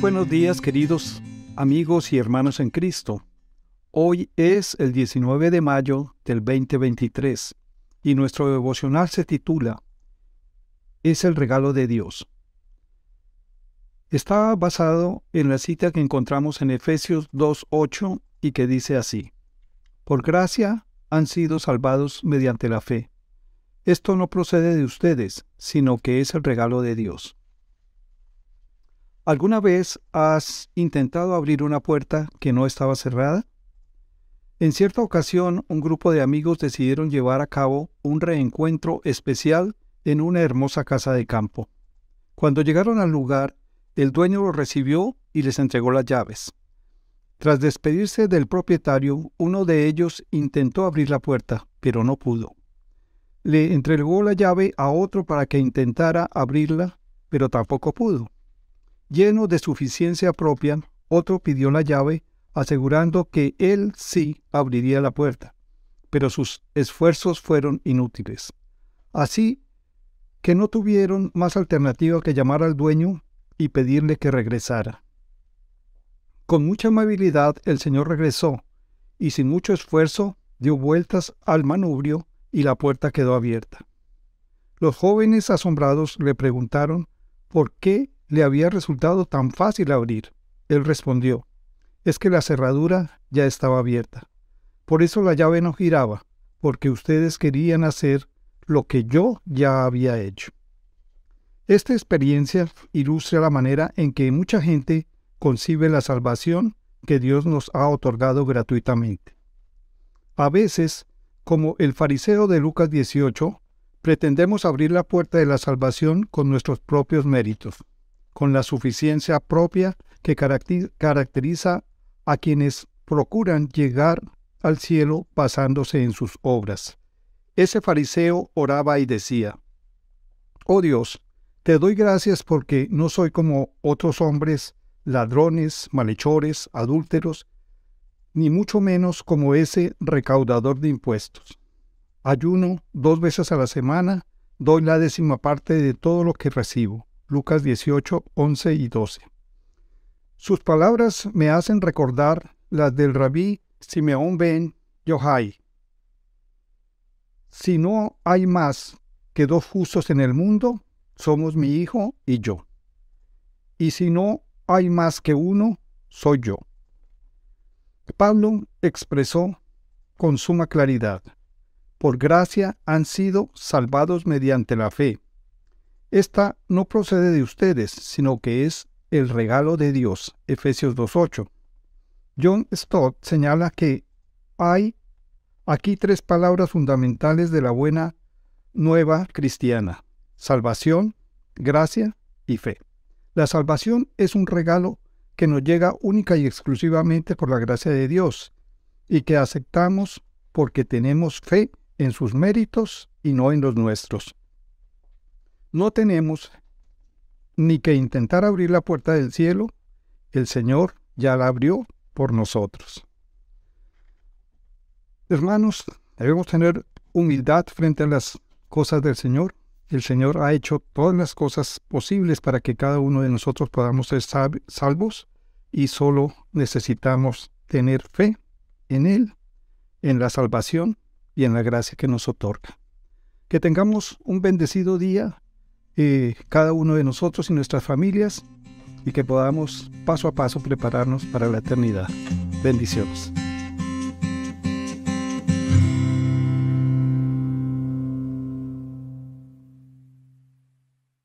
buenos días queridos amigos y hermanos en Cristo. Hoy es el 19 de mayo del 2023 y nuestro devocional se titula Es el regalo de Dios. Está basado en la cita que encontramos en Efesios 2.8 y que dice así, Por gracia han sido salvados mediante la fe. Esto no procede de ustedes, sino que es el regalo de Dios. ¿Alguna vez has intentado abrir una puerta que no estaba cerrada? En cierta ocasión, un grupo de amigos decidieron llevar a cabo un reencuentro especial en una hermosa casa de campo. Cuando llegaron al lugar, el dueño los recibió y les entregó las llaves. Tras despedirse del propietario, uno de ellos intentó abrir la puerta, pero no pudo. Le entregó la llave a otro para que intentara abrirla, pero tampoco pudo. Lleno de suficiencia propia, otro pidió la llave, asegurando que él sí abriría la puerta, pero sus esfuerzos fueron inútiles. Así que no tuvieron más alternativa que llamar al dueño y pedirle que regresara. Con mucha amabilidad el señor regresó, y sin mucho esfuerzo dio vueltas al manubrio y la puerta quedó abierta. Los jóvenes asombrados le preguntaron por qué le había resultado tan fácil abrir. Él respondió, es que la cerradura ya estaba abierta. Por eso la llave no giraba, porque ustedes querían hacer lo que yo ya había hecho. Esta experiencia ilustra la manera en que mucha gente concibe la salvación que Dios nos ha otorgado gratuitamente. A veces, como el fariseo de Lucas 18, pretendemos abrir la puerta de la salvación con nuestros propios méritos con la suficiencia propia que caracteriza a quienes procuran llegar al cielo basándose en sus obras. Ese fariseo oraba y decía, Oh Dios, te doy gracias porque no soy como otros hombres, ladrones, malhechores, adúlteros, ni mucho menos como ese recaudador de impuestos. Ayuno dos veces a la semana, doy la décima parte de todo lo que recibo. Lucas 18, 11 y 12. Sus palabras me hacen recordar las del rabí Simeón ben Yohai. Si no hay más que dos justos en el mundo, somos mi hijo y yo. Y si no hay más que uno, soy yo. Pablo expresó con suma claridad, por gracia han sido salvados mediante la fe esta no procede de ustedes, sino que es el regalo de Dios. Efesios 2.8. John Stott señala que hay aquí tres palabras fundamentales de la buena nueva cristiana. Salvación, gracia y fe. La salvación es un regalo que nos llega única y exclusivamente por la gracia de Dios y que aceptamos porque tenemos fe en sus méritos y no en los nuestros. No tenemos ni que intentar abrir la puerta del cielo, el Señor ya la abrió por nosotros. Hermanos, debemos tener humildad frente a las cosas del Señor. El Señor ha hecho todas las cosas posibles para que cada uno de nosotros podamos ser salvos y solo necesitamos tener fe en Él, en la salvación y en la gracia que nos otorga. Que tengamos un bendecido día eh, cada uno de nosotros y nuestras familias y que podamos paso a paso prepararnos para la eternidad. Bendiciones.